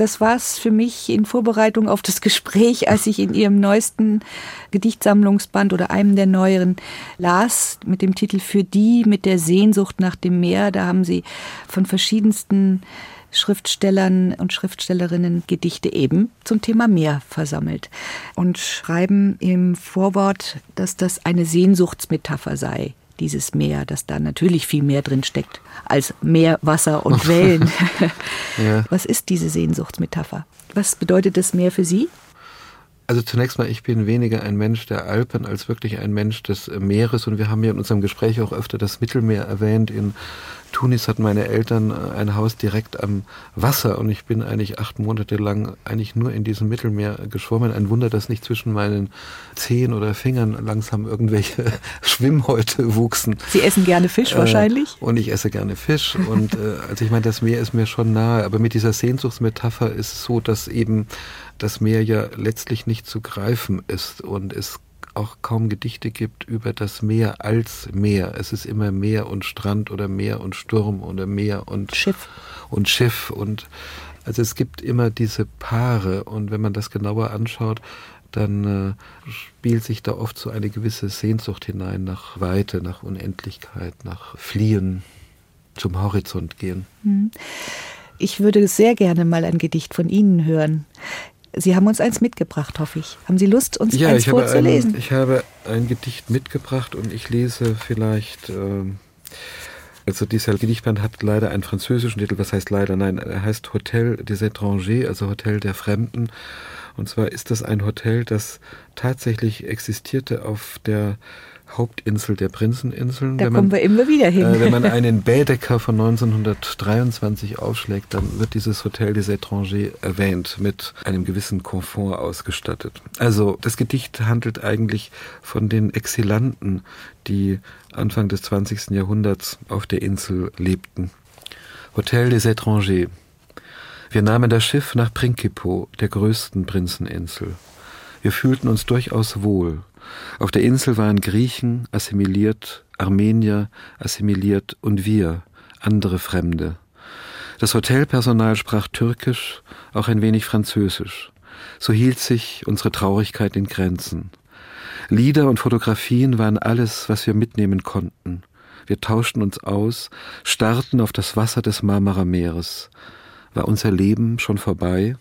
Speaker 2: Das war es für mich in Vorbereitung auf das Gespräch, als ich in Ihrem neuesten Gedichtsammlungsband oder einem der neueren las, mit dem Titel Für die mit der Sehnsucht nach dem Meer. Da haben Sie von verschiedensten Schriftstellern und Schriftstellerinnen Gedichte eben zum Thema Meer versammelt und schreiben im Vorwort, dass das eine Sehnsuchtsmetapher sei dieses Meer, dass da natürlich viel mehr drin steckt als Meer, Wasser und Wellen. ja. Was ist diese Sehnsuchtsmetapher? Was bedeutet das Meer für Sie?
Speaker 3: Also zunächst mal, ich bin weniger ein Mensch der Alpen als wirklich ein Mensch des Meeres und wir haben ja in unserem Gespräch auch öfter das Mittelmeer erwähnt. In Tunis hatten meine Eltern äh, ein Haus direkt am Wasser und ich bin eigentlich acht Monate lang eigentlich nur in diesem Mittelmeer geschwommen. Ein Wunder, dass nicht zwischen meinen Zehen oder Fingern langsam irgendwelche Schwimmhäute wuchsen.
Speaker 2: Sie essen gerne Fisch äh, wahrscheinlich?
Speaker 3: Und ich esse gerne Fisch und äh, also ich meine, das Meer ist mir schon nahe, aber mit dieser Sehnsuchtsmetapher ist es so, dass eben das Meer ja letztlich nicht zu greifen ist und es auch kaum Gedichte gibt über das Meer als Meer. Es ist immer Meer und Strand oder Meer und Sturm oder Meer und
Speaker 2: Schiff.
Speaker 3: Und Schiff und also es gibt immer diese Paare und wenn man das genauer anschaut, dann äh, spielt sich da oft so eine gewisse Sehnsucht hinein nach Weite, nach Unendlichkeit, nach Fliehen, zum Horizont gehen. Hm.
Speaker 2: Ich würde sehr gerne mal ein Gedicht von Ihnen hören. Sie haben uns eins mitgebracht, hoffe ich. Haben Sie Lust, uns ja, eins vorzulesen?
Speaker 3: Ein, ich habe ein Gedicht mitgebracht und ich lese vielleicht. Ähm, also dieser Gedichtband hat leider einen französischen Titel. Was heißt leider? Nein, er heißt Hotel des Étrangers, also Hotel der Fremden. Und zwar ist das ein Hotel, das tatsächlich existierte auf der Hauptinsel der Prinzeninseln.
Speaker 2: Da wenn kommen man, wir immer wieder hin.
Speaker 3: Äh, wenn man einen Baedeker von 1923 aufschlägt, dann wird dieses Hotel des Étrangers erwähnt, mit einem gewissen Komfort ausgestattet. Also das Gedicht handelt eigentlich von den Exilanten, die Anfang des 20. Jahrhunderts auf der Insel lebten. Hotel des Étrangers. Wir nahmen das Schiff nach Principo, der größten Prinzeninsel. Wir fühlten uns durchaus wohl. Auf der Insel waren Griechen assimiliert, Armenier assimiliert und wir, andere Fremde. Das Hotelpersonal sprach Türkisch, auch ein wenig Französisch. So hielt sich unsere Traurigkeit in Grenzen. Lieder und Fotografien waren alles, was wir mitnehmen konnten. Wir tauschten uns aus, starrten auf das Wasser des Marmara-Meeres. War unser Leben schon vorbei?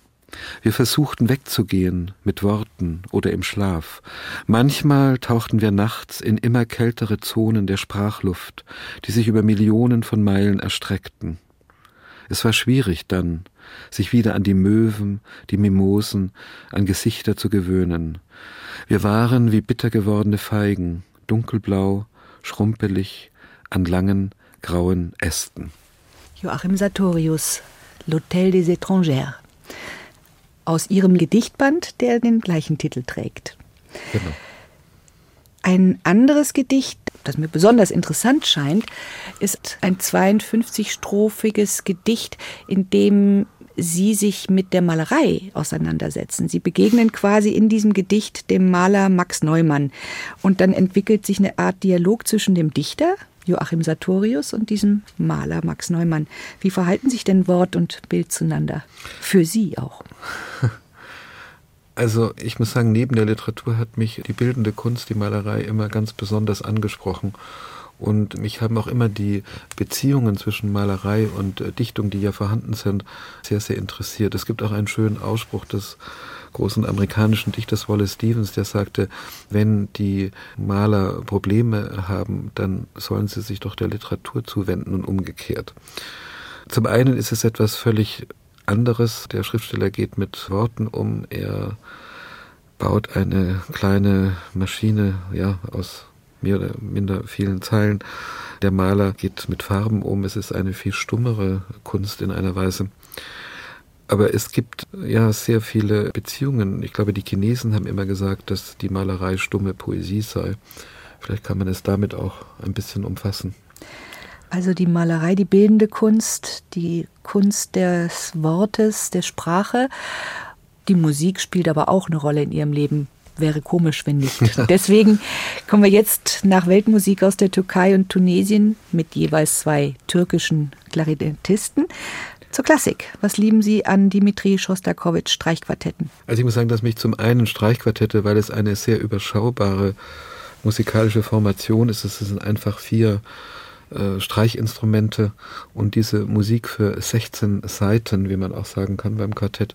Speaker 3: Wir versuchten wegzugehen mit Worten oder im Schlaf. Manchmal tauchten wir nachts in immer kältere Zonen der Sprachluft, die sich über Millionen von Meilen erstreckten. Es war schwierig dann, sich wieder an die Möwen, die Mimosen, an Gesichter zu gewöhnen. Wir waren wie bitter gewordene Feigen, dunkelblau, schrumpelig, an langen, grauen Ästen.
Speaker 2: Joachim Sartorius, L'Hôtel des Étrangères aus ihrem Gedichtband, der den gleichen Titel trägt. Genau. Ein anderes Gedicht, das mir besonders interessant scheint, ist ein 52-strophiges Gedicht, in dem Sie sich mit der Malerei auseinandersetzen. Sie begegnen quasi in diesem Gedicht dem Maler Max Neumann. Und dann entwickelt sich eine Art Dialog zwischen dem Dichter, Joachim Sartorius, und diesem Maler Max Neumann. Wie verhalten sich denn Wort und Bild zueinander? Für Sie auch.
Speaker 3: Also ich muss sagen, neben der Literatur hat mich die bildende Kunst, die Malerei immer ganz besonders angesprochen. Und mich haben auch immer die Beziehungen zwischen Malerei und äh, Dichtung, die ja vorhanden sind, sehr, sehr interessiert. Es gibt auch einen schönen Ausspruch des großen amerikanischen Dichters Wallace Stevens, der sagte, wenn die Maler Probleme haben, dann sollen sie sich doch der Literatur zuwenden und umgekehrt. Zum einen ist es etwas völlig anderes. Der Schriftsteller geht mit Worten um. Er baut eine kleine Maschine, ja, aus mehr oder minder vielen Zeilen. Der Maler geht mit Farben um. Es ist eine viel stummere Kunst in einer Weise. Aber es gibt ja sehr viele Beziehungen. Ich glaube, die Chinesen haben immer gesagt, dass die Malerei stumme Poesie sei. Vielleicht kann man es damit auch ein bisschen umfassen.
Speaker 2: Also die Malerei, die bildende Kunst, die Kunst des Wortes, der Sprache. Die Musik spielt aber auch eine Rolle in ihrem Leben wäre komisch, wenn nicht. Deswegen kommen wir jetzt nach Weltmusik aus der Türkei und Tunesien mit jeweils zwei türkischen Klarinettisten zur Klassik. Was lieben Sie an Dimitri Schostakowitsch Streichquartetten?
Speaker 3: Also ich muss sagen, dass mich zum einen Streichquartette, weil es eine sehr überschaubare musikalische Formation ist. Es sind einfach vier äh, Streichinstrumente und diese Musik für 16 Seiten, wie man auch sagen kann beim Quartett,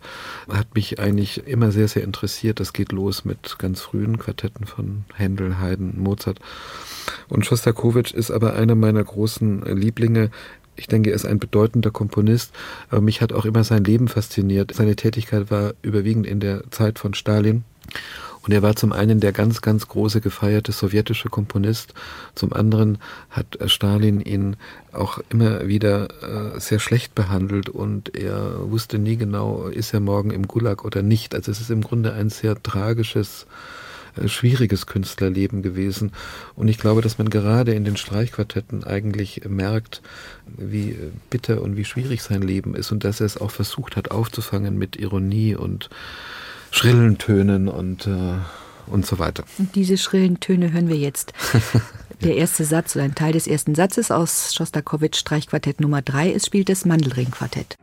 Speaker 3: hat mich eigentlich immer sehr, sehr interessiert. Das geht los mit ganz frühen Quartetten von Händel, Haydn, Mozart. Und Schostakowitsch ist aber einer meiner großen Lieblinge. Ich denke, er ist ein bedeutender Komponist, aber mich hat auch immer sein Leben fasziniert. Seine Tätigkeit war überwiegend in der Zeit von Stalin. Und er war zum einen der ganz, ganz große gefeierte sowjetische Komponist, zum anderen hat Stalin ihn auch immer wieder äh, sehr schlecht behandelt und er wusste nie genau, ist er morgen im Gulag oder nicht. Also es ist im Grunde ein sehr tragisches, äh, schwieriges Künstlerleben gewesen. Und ich glaube, dass man gerade in den Streichquartetten eigentlich merkt, wie bitter und wie schwierig sein Leben ist und dass er es auch versucht hat aufzufangen mit Ironie und schrillen Tönen und, äh, und so weiter.
Speaker 2: Und diese schrillen Töne hören wir jetzt. Der erste Satz oder ein Teil des ersten Satzes aus Schostakowitsch Streichquartett Nummer 3 ist spielt das Mandelringquartett.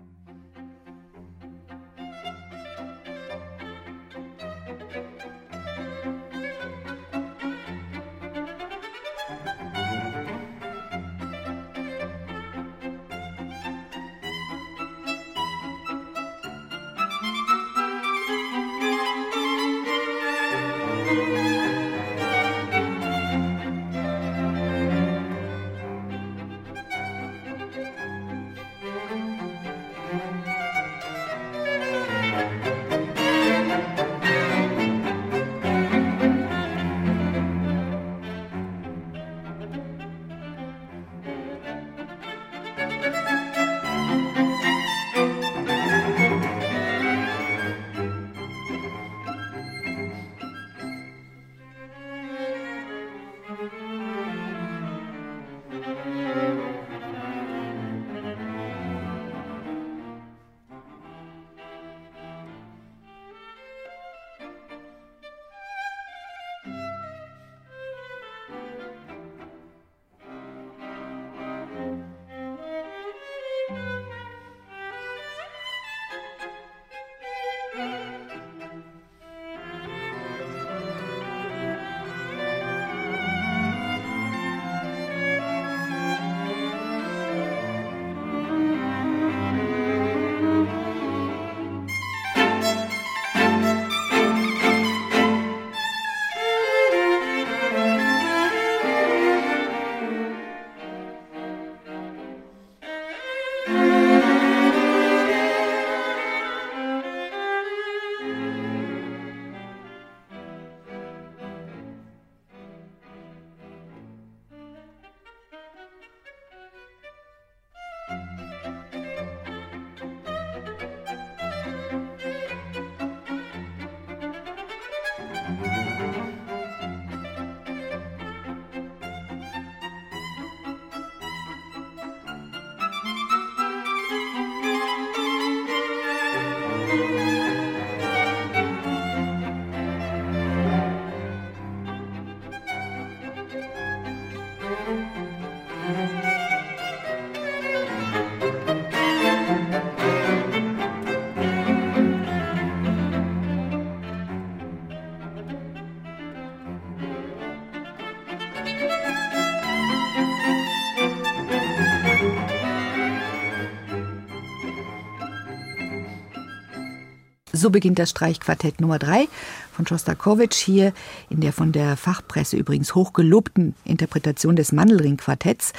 Speaker 2: So beginnt das Streichquartett Nummer 3 von Schostakowitsch hier in der von der Fachpresse übrigens hochgelobten Interpretation des Mandelring-Quartetts,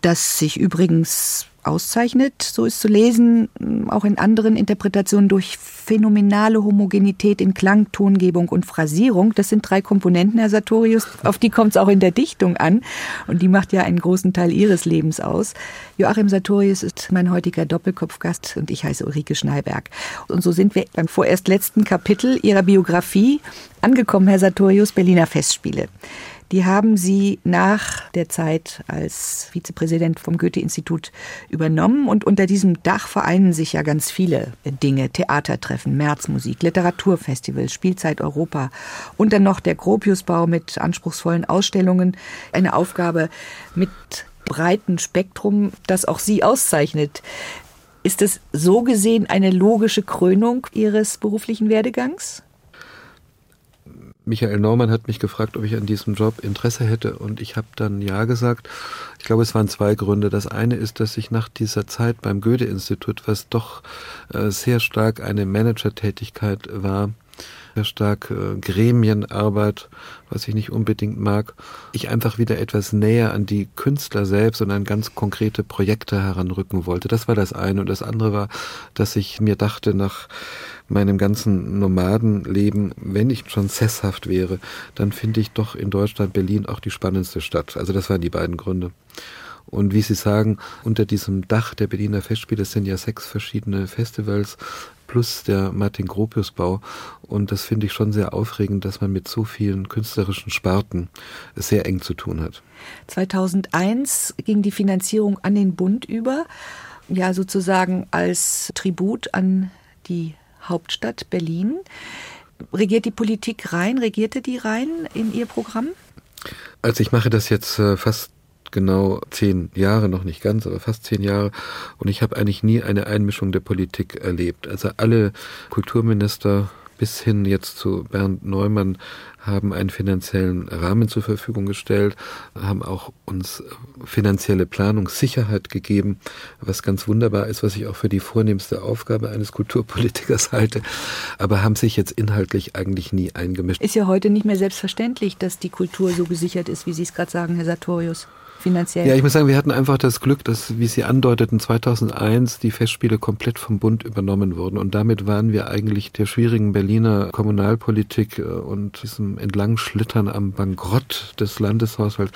Speaker 2: das sich übrigens auszeichnet, so ist zu lesen, auch in anderen Interpretationen durch phänomenale Homogenität in Klang, Tongebung und Phrasierung. Das sind drei Komponenten, Herr Sartorius, auf die kommt es auch in der Dichtung an und die macht ja einen großen Teil Ihres Lebens aus. Joachim Sartorius ist mein heutiger Doppelkopfgast und ich heiße Ulrike Schneiberg. Und so sind wir beim vorerst letzten Kapitel Ihrer Biografie angekommen, Herr Sartorius, Berliner Festspiele. Die haben Sie nach der Zeit als Vizepräsident vom Goethe-Institut übernommen. Und unter diesem Dach vereinen sich ja ganz viele Dinge. Theatertreffen, Märzmusik, Literaturfestival, Spielzeit Europa und dann noch der Gropiusbau mit anspruchsvollen Ausstellungen. Eine Aufgabe mit breiten Spektrum, das auch Sie auszeichnet. Ist es so gesehen eine logische Krönung Ihres beruflichen Werdegangs?
Speaker 3: Michael Naumann hat mich gefragt, ob ich an diesem Job Interesse hätte und ich habe dann ja gesagt. Ich glaube, es waren zwei Gründe. Das eine ist, dass ich nach dieser Zeit beim Goethe-Institut, was doch äh, sehr stark eine Managertätigkeit war, sehr stark äh, Gremienarbeit, was ich nicht unbedingt mag, ich einfach wieder etwas näher an die Künstler selbst und an ganz konkrete Projekte heranrücken wollte. Das war das eine. Und das andere war, dass ich mir dachte, nach meinem ganzen Nomadenleben, wenn ich schon sesshaft wäre, dann finde ich doch in Deutschland Berlin auch die spannendste Stadt. Also das waren die beiden Gründe. Und wie Sie sagen, unter diesem Dach der Berliner Festspiele sind ja sechs verschiedene Festivals plus der Martin Gropius Bau. Und das finde ich schon sehr aufregend, dass man mit so vielen künstlerischen Sparten sehr eng zu tun hat.
Speaker 2: 2001 ging die Finanzierung an den Bund über, ja sozusagen als Tribut an die Hauptstadt Berlin. Regiert die Politik rein, regierte die rein in ihr Programm?
Speaker 3: Also ich mache das jetzt äh, fast genau zehn Jahre, noch nicht ganz, aber fast zehn Jahre. Und ich habe eigentlich nie eine Einmischung der Politik erlebt. Also alle Kulturminister bis hin jetzt zu Bernd Neumann haben einen finanziellen Rahmen zur Verfügung gestellt, haben auch uns finanzielle Planungssicherheit gegeben, was ganz wunderbar ist, was ich auch für die vornehmste Aufgabe eines Kulturpolitikers halte, aber haben sich jetzt inhaltlich eigentlich nie eingemischt.
Speaker 2: Ist ja heute nicht mehr selbstverständlich, dass die Kultur so gesichert ist, wie Sie es gerade sagen, Herr Sartorius finanziell?
Speaker 3: Ja, ich muss sagen, wir hatten einfach das Glück, dass, wie Sie andeuteten, 2001 die Festspiele komplett vom Bund übernommen wurden. Und damit waren wir eigentlich der schwierigen Berliner Kommunalpolitik äh, und diesem Entlangschlittern am Bankrott des Landeshaushalts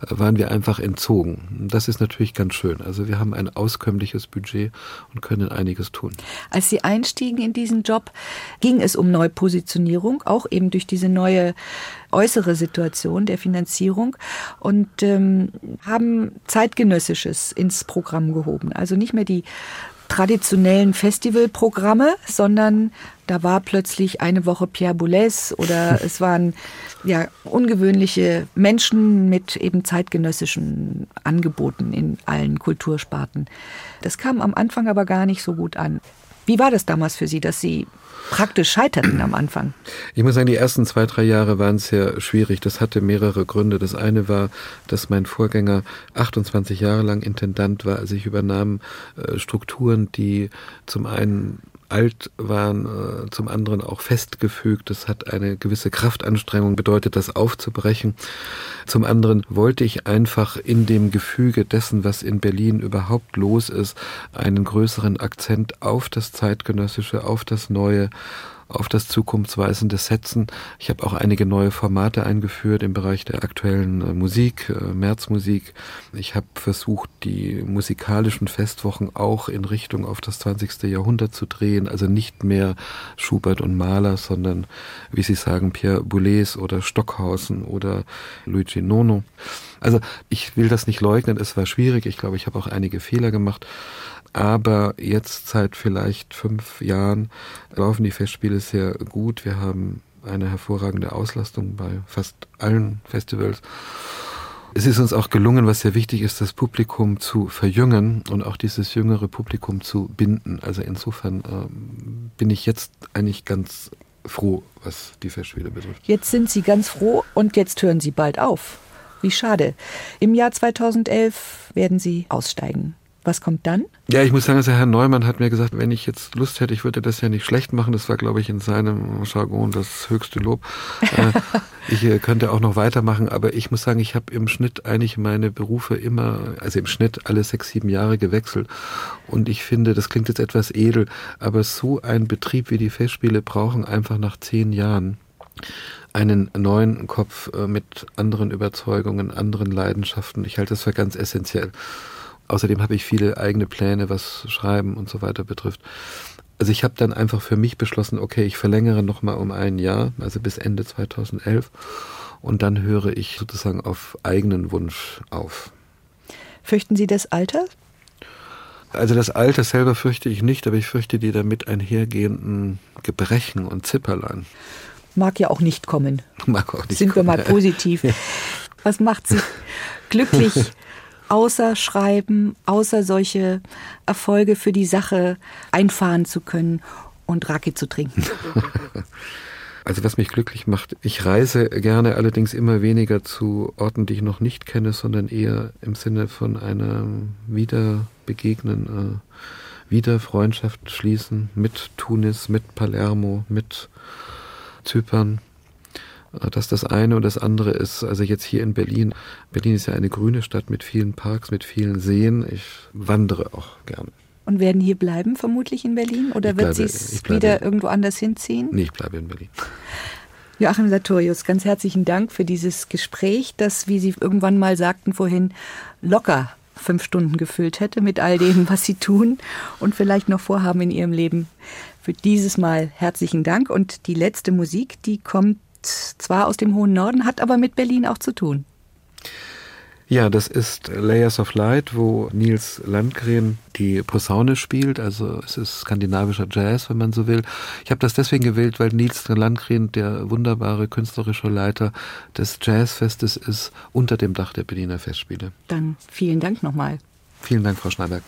Speaker 3: äh, waren wir einfach entzogen. Das ist natürlich ganz schön. Also wir haben ein auskömmliches Budget und können einiges tun.
Speaker 2: Als Sie einstiegen in diesen Job, ging es um Neupositionierung, auch eben durch diese neue äußere Situation der Finanzierung und ähm, haben zeitgenössisches ins Programm gehoben. Also nicht mehr die traditionellen Festivalprogramme, sondern da war plötzlich eine Woche Pierre Boulez oder es waren ja ungewöhnliche Menschen mit eben zeitgenössischen Angeboten in allen Kultursparten. Das kam am Anfang aber gar nicht so gut an. Wie war das damals für Sie, dass Sie praktisch scheiterten am Anfang?
Speaker 3: Ich muss sagen, die ersten zwei, drei Jahre waren sehr schwierig. Das hatte mehrere Gründe. Das eine war, dass mein Vorgänger 28 Jahre lang Intendant war. Also ich übernahm äh, Strukturen, die zum einen alt waren, äh, zum anderen auch festgefügt. Das hat eine gewisse Kraftanstrengung bedeutet, das aufzubrechen. Zum anderen wollte ich einfach in dem Gefüge dessen, was in Berlin überhaupt los ist, einen größeren Akzent auf das Zeitgenössische, auf das Neue auf das zukunftsweisende setzen. Ich habe auch einige neue Formate eingeführt im Bereich der aktuellen äh, Musik, äh, Märzmusik. Ich habe versucht, die musikalischen Festwochen auch in Richtung auf das 20. Jahrhundert zu drehen, also nicht mehr Schubert und Mahler, sondern, wie Sie sagen, Pierre Boulez oder Stockhausen oder Luigi Nono. Also ich will das nicht leugnen, es war schwierig. Ich glaube, ich habe auch einige Fehler gemacht. Aber jetzt seit vielleicht fünf Jahren laufen die Festspiele sehr gut. Wir haben eine hervorragende Auslastung bei fast allen Festivals. Es ist uns auch gelungen, was sehr wichtig ist, das Publikum zu verjüngen und auch dieses jüngere Publikum zu binden. Also insofern äh, bin ich jetzt eigentlich ganz froh, was die Festspiele betrifft.
Speaker 2: Jetzt sind Sie ganz froh und jetzt hören Sie bald auf. Wie schade. Im Jahr 2011 werden Sie aussteigen. Was kommt dann?
Speaker 3: Ja, ich muss sagen, also Herr Neumann hat mir gesagt, wenn ich jetzt Lust hätte, ich würde das ja nicht schlecht machen. Das war, glaube ich, in seinem Jargon das höchste Lob. Äh, ich äh, könnte auch noch weitermachen, aber ich muss sagen, ich habe im Schnitt eigentlich meine Berufe immer, also im Schnitt alle sechs, sieben Jahre gewechselt. Und ich finde, das klingt jetzt etwas edel, aber so ein Betrieb wie die Festspiele brauchen einfach nach zehn Jahren einen neuen Kopf äh, mit anderen Überzeugungen, anderen Leidenschaften. Ich halte das für ganz essentiell. Außerdem habe ich viele eigene Pläne, was Schreiben und so weiter betrifft. Also ich habe dann einfach für mich beschlossen, okay, ich verlängere nochmal um ein Jahr, also bis Ende 2011. Und dann höre ich sozusagen auf eigenen Wunsch auf.
Speaker 2: Fürchten Sie das Alter?
Speaker 3: Also das Alter selber fürchte ich nicht, aber ich fürchte die damit einhergehenden Gebrechen und Zipperlein.
Speaker 2: Mag ja auch nicht kommen.
Speaker 3: Mag auch nicht
Speaker 2: Sind
Speaker 3: kommen,
Speaker 2: wir mal
Speaker 3: ja.
Speaker 2: positiv. Was macht Sie glücklich außer Schreiben, außer solche Erfolge für die Sache einfahren zu können und Raki zu trinken.
Speaker 3: Also was mich glücklich macht, ich reise gerne allerdings immer weniger zu Orten, die ich noch nicht kenne, sondern eher im Sinne von einem Wiederbegegnen, äh, wieder Freundschaft schließen mit Tunis, mit Palermo, mit Zypern. Äh, dass das eine und das andere ist, also jetzt hier in Berlin. Berlin ist ja eine grüne Stadt mit vielen Parks, mit vielen Seen. Ich wandere auch gerne.
Speaker 2: Und werden hier bleiben, vermutlich in Berlin? Oder
Speaker 3: Ich
Speaker 2: wird sie es wieder irgendwo anders hinziehen?
Speaker 3: Nee, ich bleibe in Berlin.
Speaker 2: Joachim Sartorius, ganz herzlichen Dank für dieses Gespräch, das, wie Sie irgendwann mal sagten vorhin, locker fünf Stunden gefüllt hätte mit all dem, was Sie tun und vielleicht noch vorhaben in Ihrem Leben. Für dieses Mal herzlichen Dank. Und die letzte Musik, die kommt zwar aus dem hohen Norden, hat aber mit Berlin auch zu tun.
Speaker 3: Ja, das ist Layers of Light, wo Nils Landgren die Posaune spielt. Also es ist skandinavischer Jazz, wenn man so will. Ich habe das deswegen gewählt, weil Nils Landgren der wunderbare künstlerische Leiter des Jazzfestes ist unter dem Dach der Berliner Festspiele.
Speaker 2: Dann vielen Dank nochmal.
Speaker 3: Vielen Dank, Frau Schneider.